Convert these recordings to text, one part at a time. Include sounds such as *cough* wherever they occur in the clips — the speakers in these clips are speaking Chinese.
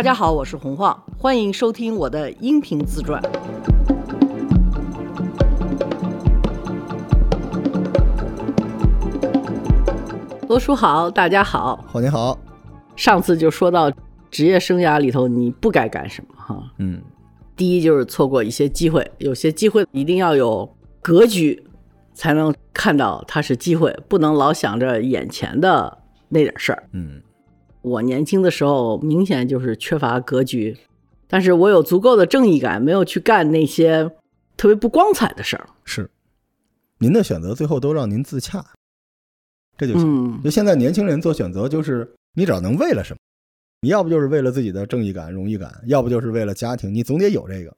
大家好，我是洪晃，欢迎收听我的音频自传。罗叔好，大家好，好，你好，上次就说到职业生涯里头你不该干什么哈，嗯，第一就是错过一些机会，有些机会一定要有格局，才能看到它是机会，不能老想着眼前的那点事儿。嗯，我年轻的时候明显就是缺乏格局，但是我有足够的正义感，没有去干那些特别不光彩的事儿。是，您的选择最后都让您自洽，这就行。嗯，就现在年轻人做选择，就是你只要能为了什么，你要不就是为了自己的正义感、荣誉感，要不就是为了家庭，你总得有这个。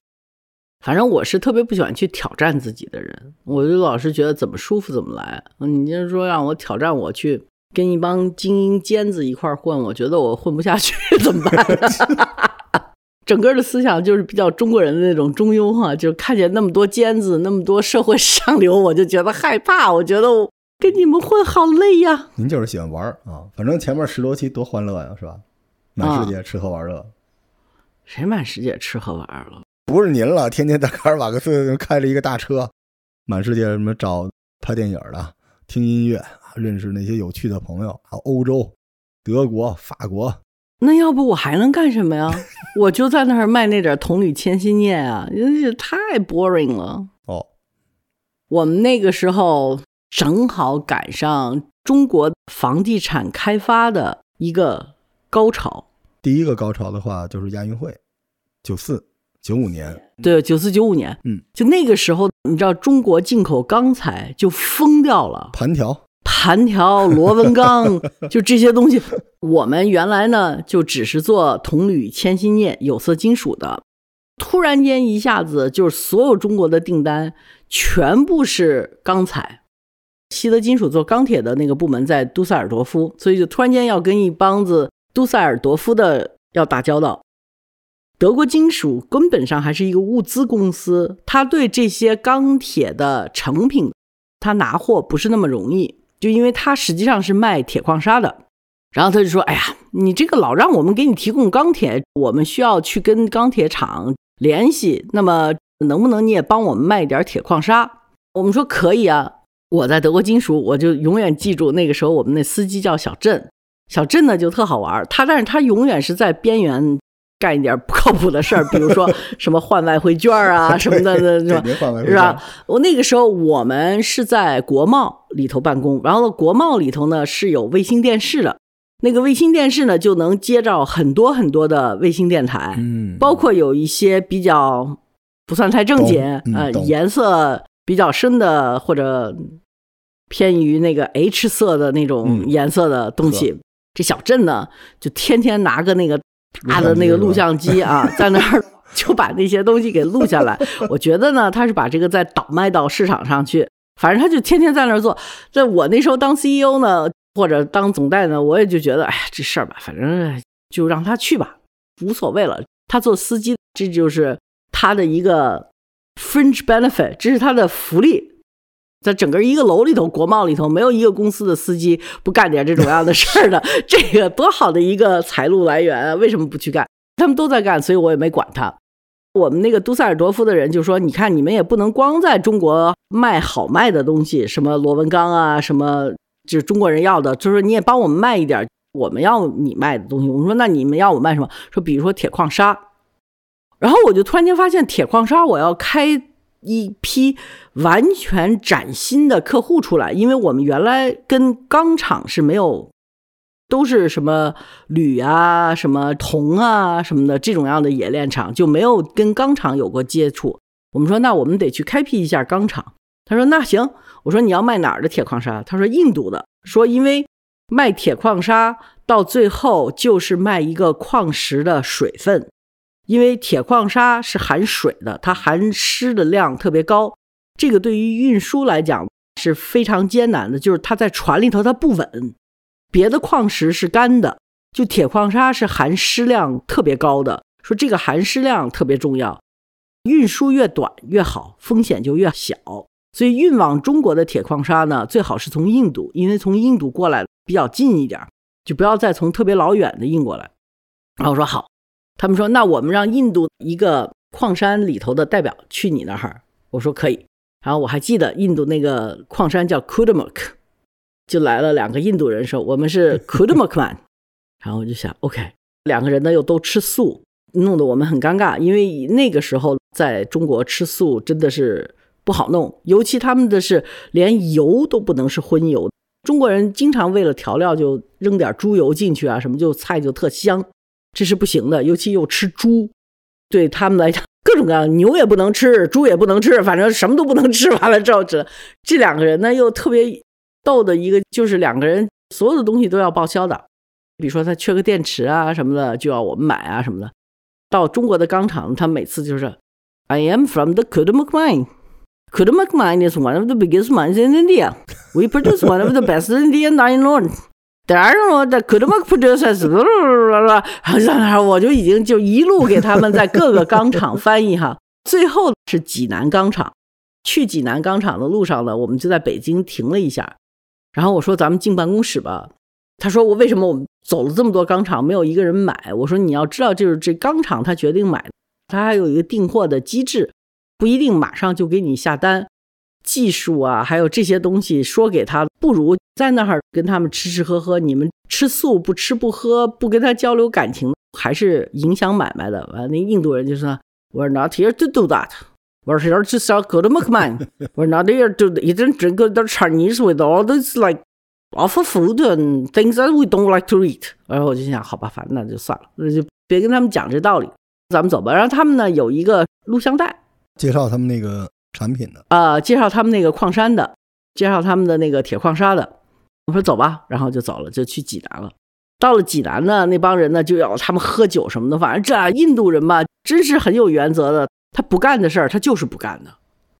反正我是特别不喜欢去挑战自己的人，我就老是觉得怎么舒服怎么来。你就是说让我挑战我去跟一帮精英尖子一块儿混，我觉得我混不下去，*laughs* 怎么办？*laughs* 整个的思想就是比较中国人的那种中庸哈，就是看见那么多尖子，那么多社会上流，我就觉得害怕，我觉得我跟你们混好累呀。您就是喜欢玩儿啊，反正前面十多期多欢乐呀，是吧？满世界吃喝玩乐，谁满世界吃喝玩乐？不是您了，天天在卡尔瓦克斯开着一个大车，满世界什么找拍电影的、听音乐、认识那些有趣的朋友，还有欧洲、德国、法国。那要不我还能干什么呀？我就在那儿卖那点铜铝铅心镍啊，真是太 boring 了。哦，我们那个时候正好赶上中国房地产开发的一个高潮。第一个高潮的话就是亚运会，九四九五年，对，九四九五年，嗯，就那个时候，你知道中国进口钢材就疯掉了，盘条，弹条、螺纹钢，*laughs* 就这些东西。我们原来呢，就只是做铜铝铅锌镍有色金属的，突然间一下子就是所有中国的订单全部是钢材。西德金属做钢铁的那个部门在杜塞尔多夫，所以就突然间要跟一帮子杜塞尔多夫的要打交道。德国金属根本上还是一个物资公司，他对这些钢铁的成品，他拿货不是那么容易，就因为他实际上是卖铁矿砂的。然后他就说：“哎呀，你这个老让我们给你提供钢铁，我们需要去跟钢铁厂联系。那么能不能你也帮我们卖点铁矿砂？”我们说可以啊。我在德国金属，我就永远记住那个时候我们那司机叫小郑。小郑呢就特好玩，他但是他永远是在边缘干一点不靠谱的事儿，比如说 *laughs* 什么换外汇券啊 *laughs* 什么的，是吧？是吧？我那个时候我们是在国贸里头办公，然后国贸里头呢是有卫星电视的。那个卫星电视呢，就能接着很多很多的卫星电台，嗯，包括有一些比较不算太正经，呃，颜色比较深的或者偏于那个 H 色的那种颜色的东西。这小镇呢，就天天拿个那个大的那个录像机啊，在那儿就把那些东西给录下来。我觉得呢，他是把这个再倒卖到市场上去，反正他就天天在那儿做。在我那时候当 CEO 呢。或者当总代呢，我也就觉得，哎呀，这事儿吧，反正就让他去吧，无所谓了。他做司机，这就是他的一个 fringe benefit，这是他的福利。在整个一个楼里头，国贸里头，没有一个公司的司机不干点这种样的事儿的，*laughs* 这个多好的一个财路来源啊！为什么不去干？他们都在干，所以我也没管他。我们那个杜塞尔多夫的人就说：“你看，你们也不能光在中国卖好卖的东西，什么螺纹钢啊，什么。”就是中国人要的，就是你也帮我们卖一点我们要你卖的东西。我们说那你们要我卖什么？说比如说铁矿砂。然后我就突然间发现，铁矿砂我要开一批完全崭新的客户出来，因为我们原来跟钢厂是没有，都是什么铝啊、什么铜啊什么的这种样的冶炼厂，就没有跟钢厂有过接触。我们说那我们得去开辟一下钢厂。他说那行。我说你要卖哪儿的铁矿砂？他说印度的。说因为卖铁矿砂到最后就是卖一个矿石的水分，因为铁矿砂是含水的，它含湿的量特别高，这个对于运输来讲是非常艰难的。就是它在船里头它不稳，别的矿石是干的，就铁矿砂是含湿量特别高的。说这个含湿量特别重要，运输越短越好，风险就越小。所以运往中国的铁矿砂呢，最好是从印度，因为从印度过来比较近一点，就不要再从特别老远的运过来。然后我说好，他们说那我们让印度一个矿山里头的代表去你那儿，我说可以。然后我还记得印度那个矿山叫 Kudamuk，就来了两个印度人说我们是 *laughs* Kudamukman，然后我就想 OK，两个人呢又都吃素，弄得我们很尴尬，因为那个时候在中国吃素真的是不好弄，尤其他们的是连油都不能是荤油，中国人经常为了调料就扔点猪油进去啊，什么就菜就特香，这是不行的，尤其又吃猪，对他们来讲。各种各样，牛也不能吃，猪也不能吃，反正什么都不能吃。完了之后，这这两个人呢，又特别逗的一个，就是两个人所有的东西都要报销的。比如说他缺个电池啊什么的，就要我们买啊什么的。到中国的钢厂，他每次就是，I am from the Kudamuk mine. Kudamuk mine is one of the biggest mines in India. We produce one of the best Indian iron ore. There are no the Kudamuk producers. 然后我就已经就一路给他们在各个钢厂翻译哈。最后是济南钢厂，去济南钢厂的路上呢，我们就在北京停了一下。然后我说：“咱们进办公室吧。”他说：“我为什么我们走了这么多钢厂，没有一个人买？”我说：“你要知道，就是这钢厂他决定买，他还有一个订货的机制，不一定马上就给你下单。”技术啊，还有这些东西说给他，不如在那儿跟他们吃吃喝喝。你们吃素不吃不喝，不跟他交流感情，还是影响买卖的。完，那印度人就说：“We're not here to do that. We're here to sell good mukman. We're not here to eat and drink the Chinese with all this like awful food and things that we don't like to eat。”然后我就想，好吧，反正那就算了，那就别跟他们讲这道理，咱们走吧。然后他们呢有一个录像带，介绍他们那个。产品的啊，介绍他们那个矿山的，介绍他们的那个铁矿砂的。我说走吧，然后就走了，就去济南了。到了济南呢，那帮人呢就要他们喝酒什么的。反正这印度人吧，真是很有原则的。他不干的事儿，他就是不干的，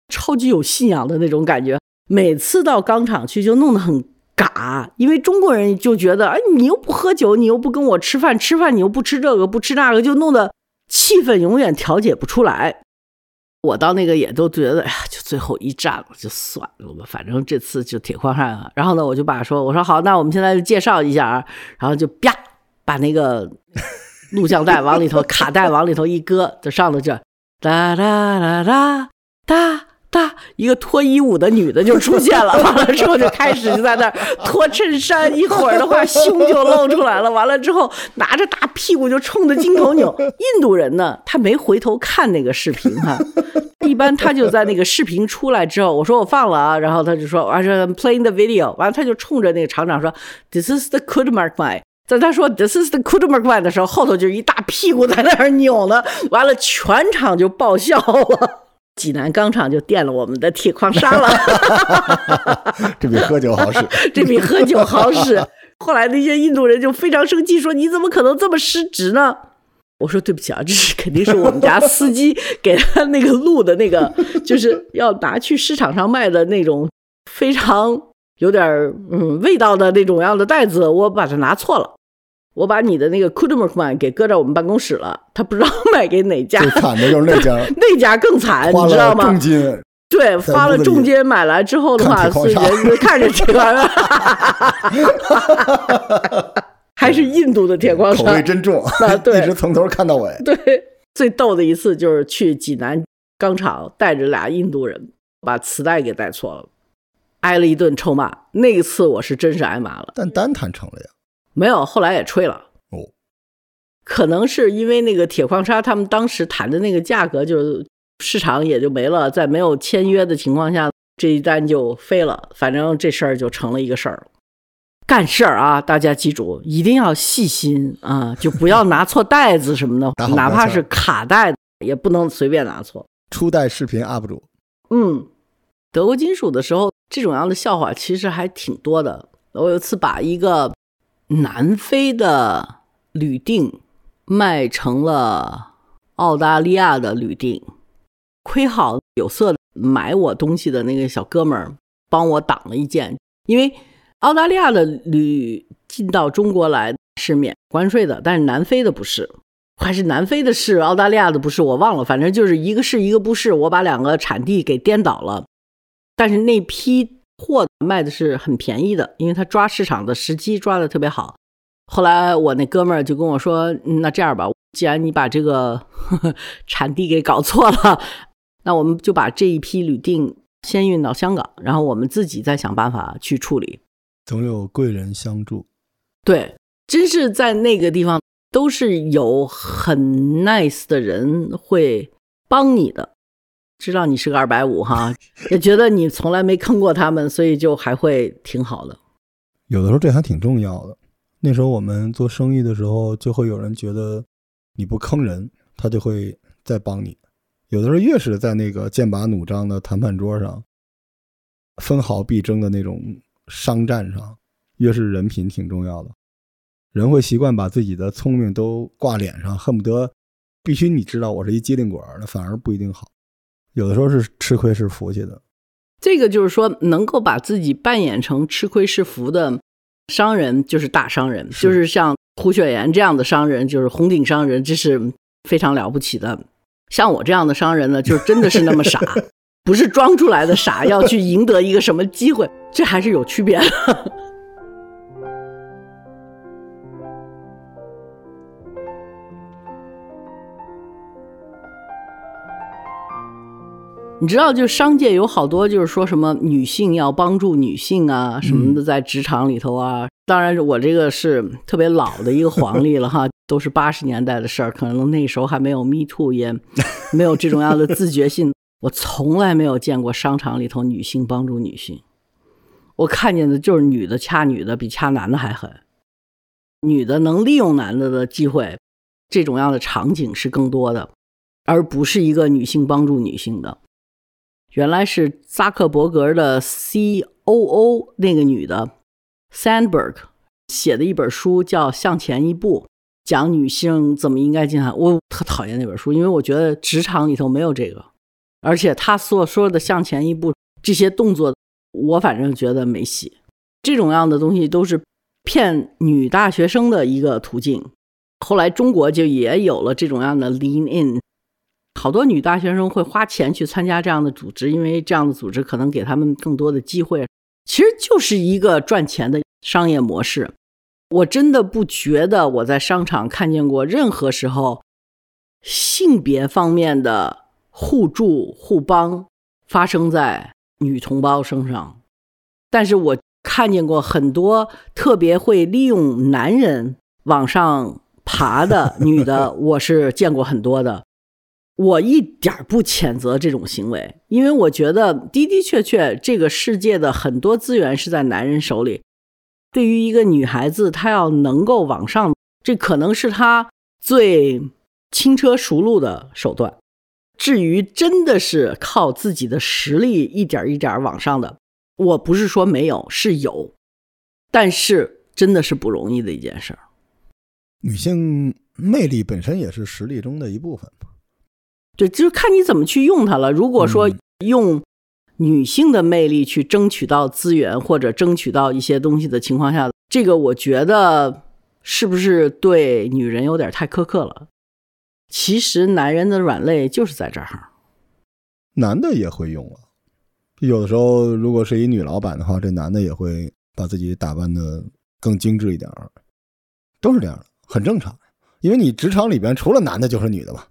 超级有信仰的那种感觉。每次到钢厂去，就弄得很嘎，因为中国人就觉得，哎，你又不喝酒，你又不跟我吃饭，吃饭你又不吃这个，不吃那个，就弄得气氛永远调节不出来。我到那个也都觉得，哎呀，就最后一站了，就算了吧，反正这次就铁矿山。然后呢，我就把说，我说好，那我们现在就介绍一下啊，然后就啪把那个录像带往里头，*laughs* 卡带往里头一搁，就上了这哒哒哒哒哒。哒，一个脱衣舞的女的就出现了，完了之后就开始就在那儿脱衬衫，一会儿的话胸就露出来了，完了之后拿着大屁股就冲着镜头扭。印度人呢，他没回头看那个视频哈，一般他就在那个视频出来之后，我说我放了啊，然后他就说我说 playing the video，完了他就冲着那个厂长说 this is the could mark mine，在他说 this is the could mark mine 的时候，后头就一大屁股在那儿扭呢，完了全场就爆笑了。济南钢厂就垫了我们的铁矿砂了，*laughs* 这比喝酒好使，*laughs* 这比喝酒好使。后来那些印度人就非常生气，说你怎么可能这么失职呢？我说对不起啊，这是肯定是我们家司机给他那个录的那个，*laughs* 就是要拿去市场上卖的那种非常有点嗯味道的那种样的袋子，我把它拿错了。我把你的那个 Kudmarkman 给搁在我们办公室了，他不知道卖给哪家。最惨的就是那家，*laughs* 那家更惨，你知道吗？重金。对，花了重金买来之后的话，是人看着这玩意儿，*laughs* 还是印度的铁矿石，口味真重啊！对，一直从头看到尾。对，最逗的一次就是去济南钢厂，带着俩印度人，把磁带给带错了，挨了一顿臭骂。那一次我是真是挨骂了。但单谈成了呀。没有，后来也吹了哦。可能是因为那个铁矿砂，他们当时谈的那个价格，就市场也就没了，在没有签约的情况下，这一单就飞了。反正这事儿就成了一个事儿。干事儿啊，大家记住，一定要细心啊，就不要拿错 *laughs* 袋子什么的，哪怕是卡带也不能随便拿错。初代视频 UP 主，嗯，德国金属的时候，这种样的笑话其实还挺多的。我有次把一个。南非的铝锭卖成了澳大利亚的铝锭，亏好有色买我东西的那个小哥们儿帮我挡了一件，因为澳大利亚的铝进到中国来是免关税的，但是南非的不是，还是南非的是，澳大利亚的不是，我忘了，反正就是一个是一个不是，我把两个产地给颠倒了，但是那批。货卖的是很便宜的，因为他抓市场的时机抓的特别好。后来我那哥们儿就跟我说：“那这样吧，既然你把这个 *laughs* 产地给搞错了，那我们就把这一批铝锭先运到香港，然后我们自己再想办法去处理。总有贵人相助。对，真是在那个地方都是有很 nice 的人会帮你的，知道你是个二百五哈，也觉得你从来没坑过他们，所以就还会挺好的。有的时候这还挺重要的。那时候我们做生意的时候，就会有人觉得你不坑人，他就会再帮你。有的时候越是在那个剑拔弩张的谈判桌上，分毫必争的那种商战上，越是人品挺重要的。人会习惯把自己的聪明都挂脸上，恨不得必须你知道我是一机灵鬼，那反而不一定好。有的时候是吃亏是福气的。这个就是说，能够把自己扮演成吃亏是福的。商人就是大商人，就是像胡雪岩这样的商人，就是红顶商人，这是非常了不起的。像我这样的商人呢，就真的是那么傻，*laughs* 不是装出来的傻，要去赢得一个什么机会，这还是有区别。你知道，就商界有好多，就是说什么女性要帮助女性啊什么的，在职场里头啊。当然，我这个是特别老的一个黄历了哈，*laughs* 都是八十年代的事儿，可能那时候还没有 Me Too，也 *laughs* 没有这种样的自觉性。我从来没有见过商场里头女性帮助女性，我看见的就是女的掐女的比掐男的还狠，女的能利用男的的机会，这种样的场景是更多的，而不是一个女性帮助女性的。原来是扎克伯格的 C.O.O 那个女的，Sandberg 写的一本书叫《向前一步》，讲女性怎么应该进来。我特讨厌那本书，因为我觉得职场里头没有这个，而且他所说的“向前一步”这些动作，我反正觉得没戏。这种样的东西都是骗女大学生的一个途径。后来中国就也有了这种样的 Lean In。好多女大学生会花钱去参加这样的组织，因为这样的组织可能给他们更多的机会。其实就是一个赚钱的商业模式。我真的不觉得我在商场看见过任何时候性别方面的互助互帮发生在女同胞身上，但是我看见过很多特别会利用男人往上爬的女的，我是见过很多的。我一点不谴责这种行为，因为我觉得的的确确，这个世界的很多资源是在男人手里。对于一个女孩子，她要能够往上，这可能是她最轻车熟路的手段。至于真的是靠自己的实力一点一点往上的，我不是说没有，是有，但是真的是不容易的一件事儿。女性魅力本身也是实力中的一部分。对，就是看你怎么去用它了。如果说用女性的魅力去争取到资源或者争取到一些东西的情况下，这个我觉得是不是对女人有点太苛刻了？其实男人的软肋就是在这儿。男的也会用啊，有的时候如果是一女老板的话，这男的也会把自己打扮的更精致一点儿，都是这样的，很正常。因为你职场里边除了男的就是女的嘛。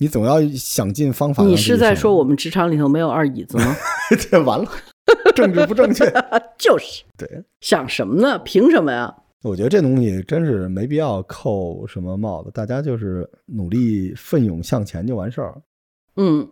你总要想尽方法。你是在说我们职场里头没有二椅子吗？*laughs* 这完了，政治不正确。*laughs* 就是，对，想什么呢？凭什么呀？我觉得这东西真是没必要扣什么帽子，大家就是努力奋勇向前就完事儿。嗯，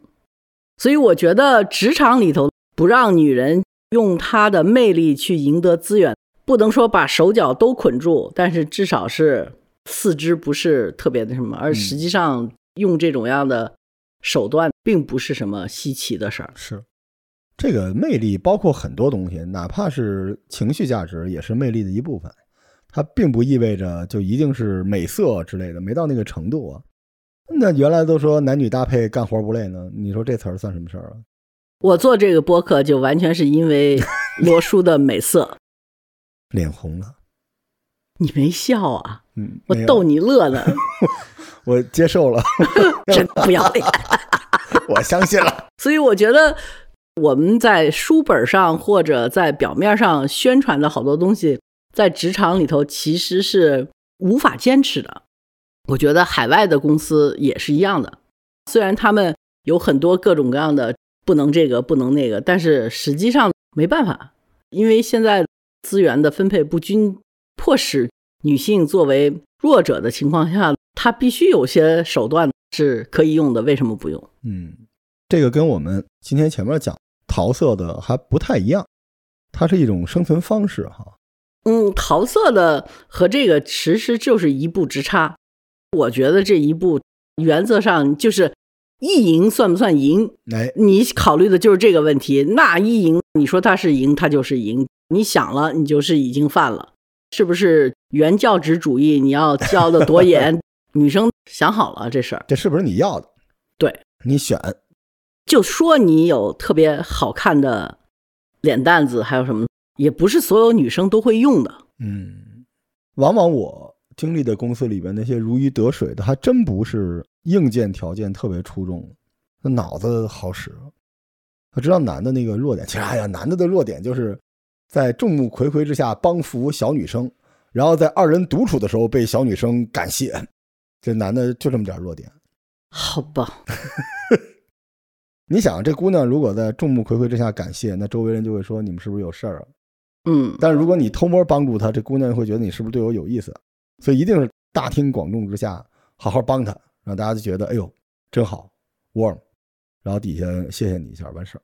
所以我觉得职场里头不让女人用她的魅力去赢得资源，不能说把手脚都捆住，但是至少是四肢不是特别的什么，而实际上。用这种样的手段，并不是什么稀奇的事儿。是，这个魅力包括很多东西，哪怕是情绪价值，也是魅力的一部分。它并不意味着就一定是美色之类的，没到那个程度啊。那原来都说男女搭配干活不累呢，你说这词儿算什么事儿啊？我做这个播客就完全是因为罗叔的美色，*laughs* 脸红了。你没笑啊？嗯，我逗你乐呢。*laughs* 我接受了，*laughs* 真不要脸，*laughs* 我相信了。所以我觉得我们在书本上或者在表面上宣传的好多东西，在职场里头其实是无法坚持的。我觉得海外的公司也是一样的，虽然他们有很多各种各样的不能这个不能那个，但是实际上没办法，因为现在资源的分配不均，迫使女性作为弱者的情况下，她必须有些手段是可以用的，为什么不用？嗯，这个跟我们今天前面讲桃色的还不太一样，它是一种生存方式哈。嗯，桃色的和这个其实就是一步之差。我觉得这一步原则上就是意淫算不算淫？哎，你考虑的就是这个问题。那意淫，你说它是淫，它就是淫。你想了，你就是已经犯了，是不是？原教旨主义，你要教的多严？*laughs* 女生想好了这事儿，这是不是你要的？对，你选，就说你有特别好看的脸蛋子，还有什么？也不是所有女生都会用的。嗯，往往我经历的公司里边那些如鱼得水的，还真不是硬件条件特别出众，那脑子好使。他知道男的那个弱点，其实哎呀，男的的弱点就是在众目睽睽之下帮扶小女生，然后在二人独处的时候被小女生感谢。这男的就这么点弱点。好吧。*laughs* 你想，这姑娘如果在众目睽睽之下感谢，那周围人就会说你们是不是有事儿啊？嗯，但如果你偷摸帮助她，这姑娘会觉得你是不是对我有意思？所以一定是大庭广众之下好好帮她，让大家就觉得哎呦真好，warm，然后底下谢谢你一下完事儿，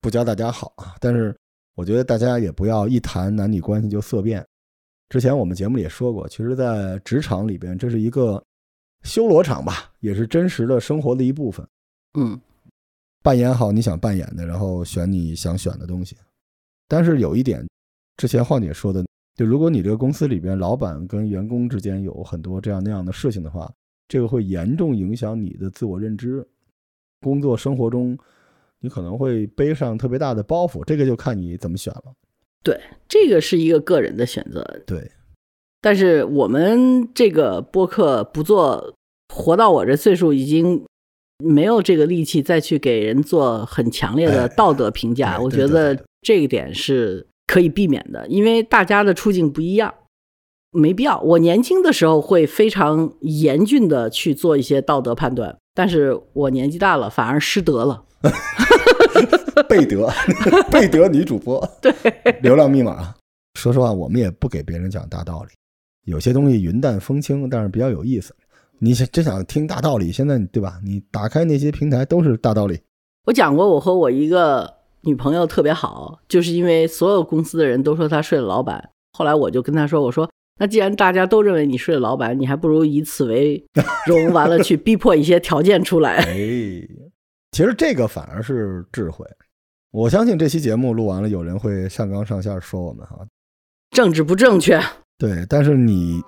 不教大家好啊。但是我觉得大家也不要一谈男女关系就色变。之前我们节目里也说过，其实，在职场里边，这是一个修罗场吧，也是真实的生活的一部分。嗯，扮演好你想扮演的，然后选你想选的东西。但是有一点，之前晃姐说的，就如果你这个公司里边老板跟员工之间有很多这样那样的事情的话，这个会严重影响你的自我认知。工作生活中，你可能会背上特别大的包袱，这个就看你怎么选了。对，这个是一个个人的选择。对，但是我们这个播客不做，活到我这岁数已经。没有这个力气再去给人做很强烈的道德评价，我觉得这一点是可以避免的，因为大家的处境不一样，没必要。我年轻的时候会非常严峻的去做一些道德判断，但是我年纪大了反而失德了。*laughs* 贝德，*laughs* 贝德女主播，对，流量密码。说实话，我们也不给别人讲大道理，有些东西云淡风轻，但是比较有意思。你想真想听大道理，现在对吧？你打开那些平台都是大道理。我讲过，我和我一个女朋友特别好，就是因为所有公司的人都说她睡了老板。后来我就跟她说：“我说，那既然大家都认为你睡了老板，你还不如以此为 *laughs* 荣，完了去逼迫一些条件出来。”哎，其实这个反而是智慧。我相信这期节目录完了，有人会上纲上线说我们哈，政治不正确。对，但是你。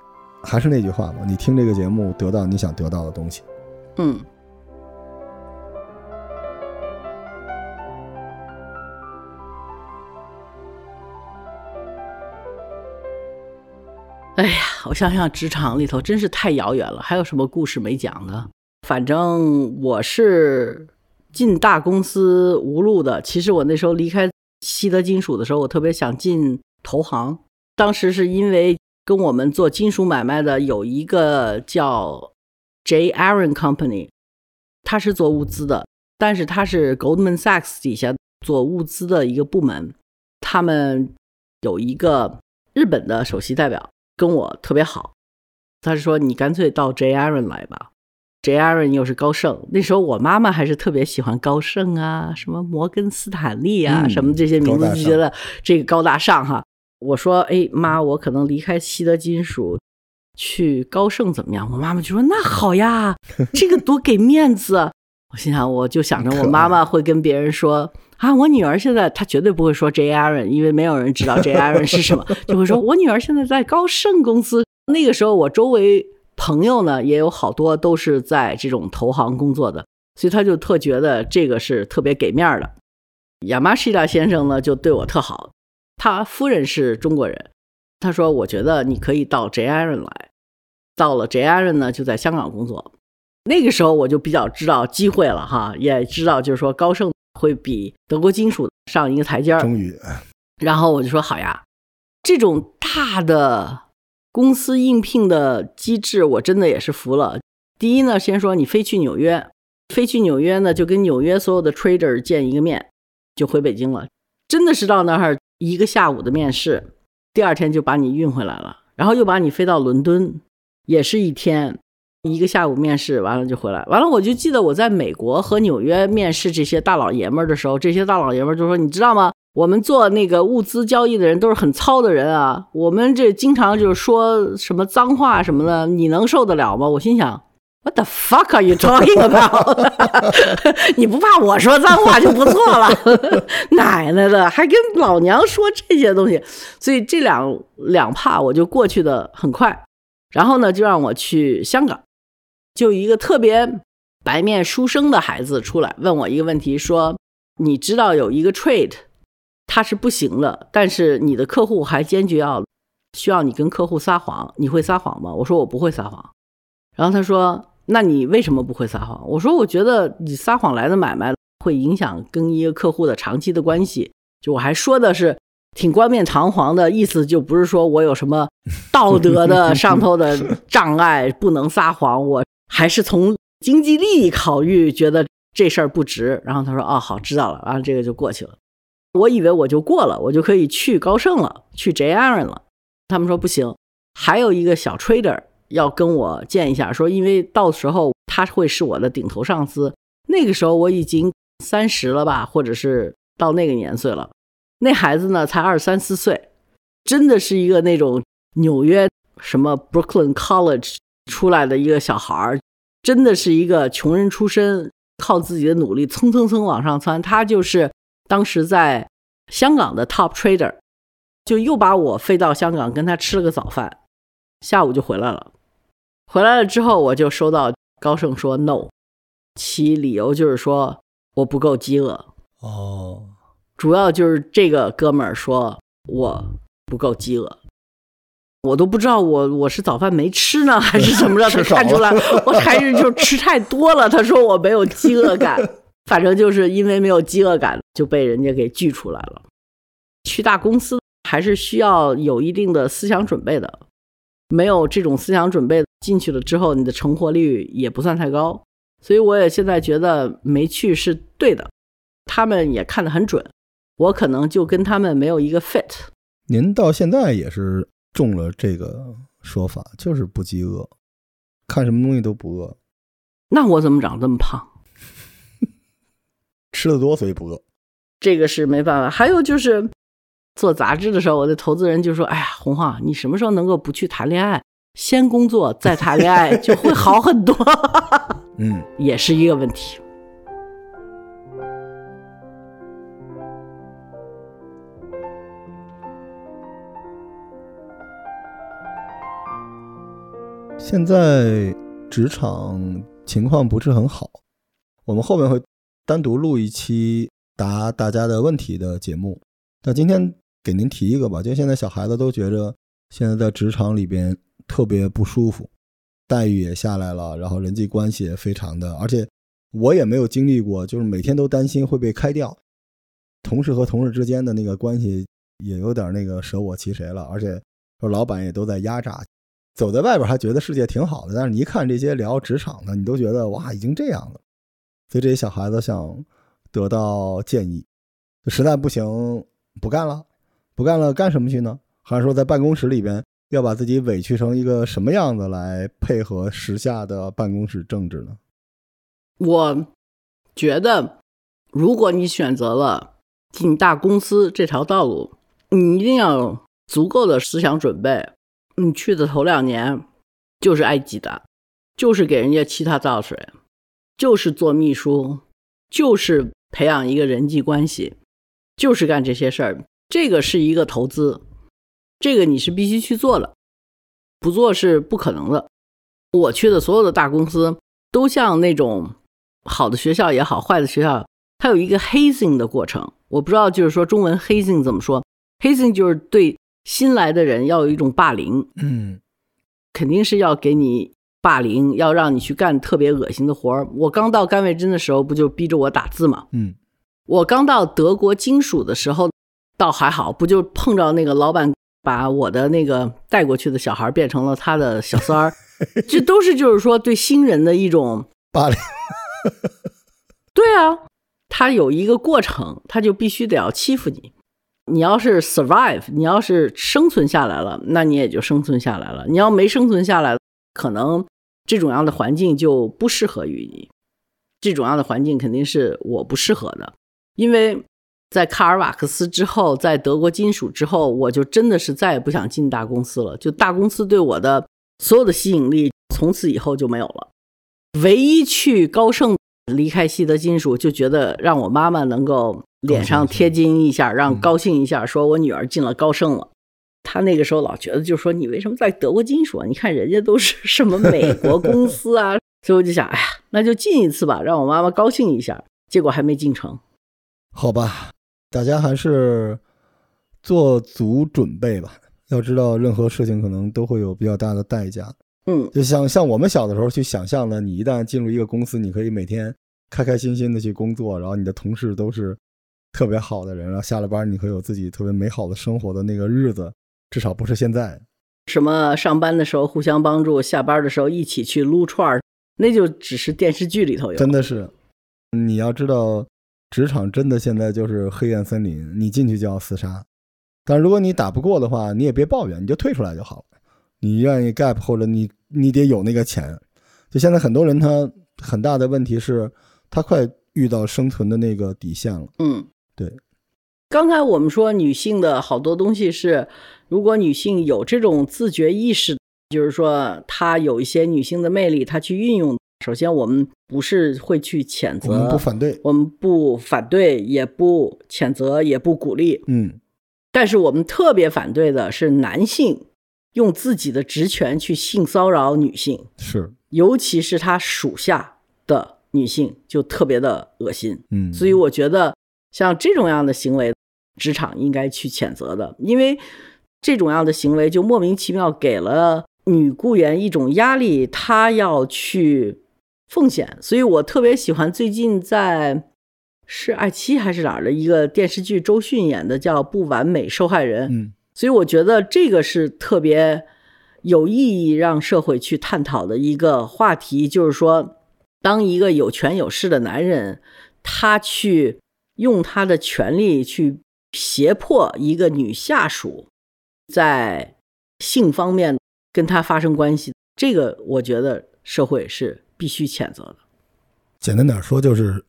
还是那句话嘛，你听这个节目，得到你想得到的东西。嗯。哎呀，我想想，职场里头真是太遥远了。还有什么故事没讲的？反正我是进大公司无路的。其实我那时候离开西德金属的时候，我特别想进投行。当时是因为。跟我们做金属买卖的有一个叫 J. Aaron Company，他是做物资的，但是他是 Goldman Sachs 底下做物资的一个部门。他们有一个日本的首席代表跟我特别好，他说你干脆到 J. Aaron 来吧。J. Aaron 又是高盛，那时候我妈妈还是特别喜欢高盛啊，什么摩根斯坦利啊，什么这些名字就觉得这个高大上哈。我说：“哎妈，我可能离开西德金属，去高盛怎么样？”我妈妈就说：“那好呀，这个多给面子。”我心想，我就想着我妈妈会跟别人说：“啊，我女儿现在她绝对不会说 J. Aaron，因为没有人知道 J. Aaron 是什么，*laughs* 就会说我女儿现在在高盛公司。”那个时候，我周围朋友呢也有好多都是在这种投行工作的，所以他就特觉得这个是特别给面的。亚麻西达先生呢就对我特好。他夫人是中国人，他说：“我觉得你可以到 J. Aaron 来。”到了 J. Aaron 呢，就在香港工作。那个时候我就比较知道机会了哈，也知道就是说高盛会比德国金属上一个台阶儿。终于，然后我就说：“好呀，这种大的公司应聘的机制，我真的也是服了。第一呢，先说你飞去纽约，飞去纽约呢，就跟纽约所有的 trader 见一个面，就回北京了。真的是到那儿一个下午的面试，第二天就把你运回来了，然后又把你飞到伦敦，也是一天。一个下午面试完了就回来，完了我就记得我在美国和纽约面试这些大老爷们儿的时候，这些大老爷们儿就说：“你知道吗？我们做那个物资交易的人都是很糙的人啊，我们这经常就是说什么脏话什么的，你能受得了吗？”我心想：“What the fuck are you talking about？*laughs* 你不怕我说脏话就不错了，*laughs* 奶奶的，还跟老娘说这些东西，所以这两两怕我就过去的很快，然后呢就让我去香港。”就一个特别白面书生的孩子出来问我一个问题，说：“你知道有一个 trade，他是不行了，但是你的客户还坚决要需要你跟客户撒谎，你会撒谎吗？”我说：“我不会撒谎。”然后他说：“那你为什么不会撒谎？”我说：“我觉得你撒谎来的买卖会影响跟一个客户的长期的关系。”就我还说的是挺冠冕堂皇的意思，就不是说我有什么道德的 *laughs* 上头的障碍不能撒谎。我。还是从经济利益考虑，觉得这事儿不值。然后他说：“哦，好，知道了。”然后这个就过去了。我以为我就过了，我就可以去高盛了，去 J Aaron 了。他们说不行，还有一个小 trader 要跟我见一下，说因为到时候他会是我的顶头上司。那个时候我已经三十了吧，或者是到那个年岁了。那孩子呢，才二三四岁，真的是一个那种纽约什么 Brooklyn College。出来的一个小孩儿，真的是一个穷人出身，靠自己的努力蹭蹭蹭往上窜。他就是当时在香港的 top trader，就又把我飞到香港跟他吃了个早饭，下午就回来了。回来了之后，我就收到高盛说 no，其理由就是说我不够饥饿。哦，主要就是这个哥们儿说我不够饥饿。我都不知道我我是早饭没吃呢，还是怎么着？*laughs* 他看出来我还是就吃太多了。他说我没有饥饿感，*laughs* 反正就是因为没有饥饿感就被人家给拒出来了。去大公司还是需要有一定的思想准备的，没有这种思想准备进去了之后，你的成活率也不算太高。所以我也现在觉得没去是对的，他们也看得很准，我可能就跟他们没有一个 fit。您到现在也是。中了这个说法，就是不饥饿，看什么东西都不饿。那我怎么长这么胖？吃的多，所以不饿。这个是没办法。还有就是做杂志的时候，我的投资人就说：“哎呀，红浩，你什么时候能够不去谈恋爱，先工作再谈恋爱，就会好很多。*laughs* ” *laughs* 嗯，也是一个问题。现在职场情况不是很好，我们后面会单独录一期答大家的问题的节目。那今天给您提一个吧，就现在小孩子都觉着现在在职场里边特别不舒服，待遇也下来了，然后人际关系也非常的，而且我也没有经历过，就是每天都担心会被开掉，同事和同事之间的那个关系也有点那个舍我其谁了，而且说老板也都在压榨。走在外边还觉得世界挺好的，但是你一看这些聊职场的，你都觉得哇，已经这样了。所以这些小孩子想得到建议，实在不行不干了，不干了干什么去呢？还是说在办公室里边要把自己委屈成一个什么样子来配合时下的办公室政治呢？我觉得，如果你选择了进大公司这条道路，你一定要有足够的思想准备。你去的头两年就是挨挤的，就是给人家沏他倒水，就是做秘书，就是培养一个人际关系，就是干这些事儿。这个是一个投资，这个你是必须去做的，不做是不可能的。我去的所有的大公司都像那种好的学校也好，坏的学校，它有一个 hazing 的过程。我不知道，就是说中文 hazing 怎么说？hazing 就是对。新来的人要有一种霸凌，嗯，肯定是要给你霸凌，要让你去干特别恶心的活儿。我刚到甘味真的时候，不就逼着我打字吗？嗯，我刚到德国金属的时候，倒还好，不就碰着那个老板把我的那个带过去的小孩变成了他的小三儿，*laughs* 这都是就是说对新人的一种霸凌。*laughs* *laughs* 对啊，他有一个过程，他就必须得要欺负你。你要是 survive，你要是生存下来了，那你也就生存下来了。你要没生存下来，可能这种样的环境就不适合于你。这种样的环境肯定是我不适合的，因为在卡尔瓦克斯之后，在德国金属之后，我就真的是再也不想进大公司了。就大公司对我的所有的吸引力，从此以后就没有了。唯一去高盛离开西德金属，就觉得让我妈妈能够。脸上贴金一下，让高兴一下，说我女儿进了高盛了。他那个时候老觉得，就说你为什么在德国金属啊？你看人家都是什么美国公司啊，*laughs* 所以我就想，哎呀，那就进一次吧，让我妈妈高兴一下。结果还没进城。好吧，大家还是做足准备吧。要知道，任何事情可能都会有比较大的代价。嗯，就像像我们小的时候去想象的，你一旦进入一个公司，你可以每天开开心心的去工作，然后你的同事都是。特别好的人，然后下了班你会有自己特别美好的生活的那个日子，至少不是现在。什么上班的时候互相帮助，下班的时候一起去撸串儿，那就只是电视剧里头有。真的是，你要知道，职场真的现在就是黑暗森林，你进去就要厮杀。但如果你打不过的话，你也别抱怨，你就退出来就好了。你愿意 gap 或者你你得有那个钱。就现在很多人他很大的问题是，他快遇到生存的那个底线了。嗯。对，刚才我们说女性的好多东西是，如果女性有这种自觉意识，就是说她有一些女性的魅力，她去运用。首先，我们不是会去谴责，我们不反对，我们不反对，也不谴责，也不鼓励。嗯，但是我们特别反对的是男性用自己的职权去性骚扰女性，是，尤其是他属下的女性，就特别的恶心。嗯，所以我觉得。像这种样的行为，职场应该去谴责的，因为这种样的行为就莫名其妙给了女雇员一种压力，她要去奉献。所以我特别喜欢最近在是爱奇艺还是哪儿的一个电视剧，周迅演的叫《不完美受害人》。嗯，所以我觉得这个是特别有意义让社会去探讨的一个话题，就是说，当一个有权有势的男人，他去。用他的权利去胁迫一个女下属在性方面跟他发生关系，这个我觉得社会是必须谴责的。简单点说就是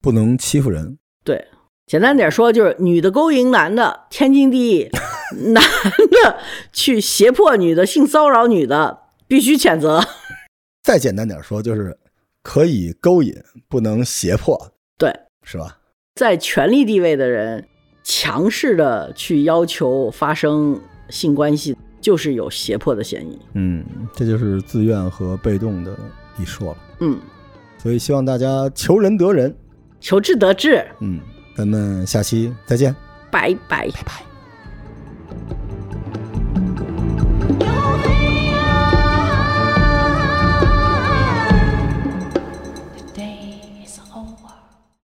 不能欺负人。对，简单点说就是女的勾引男的天经地义，*laughs* 男的去胁迫女的性骚扰女的必须谴责。*laughs* 再简单点说就是可以勾引，不能胁迫。对，是吧？在权力地位的人强势的去要求发生性关系，就是有胁迫的嫌疑。嗯，这就是自愿和被动的一说了。嗯，所以希望大家求人得人，求智得智。嗯，咱们下期再见，拜拜拜拜。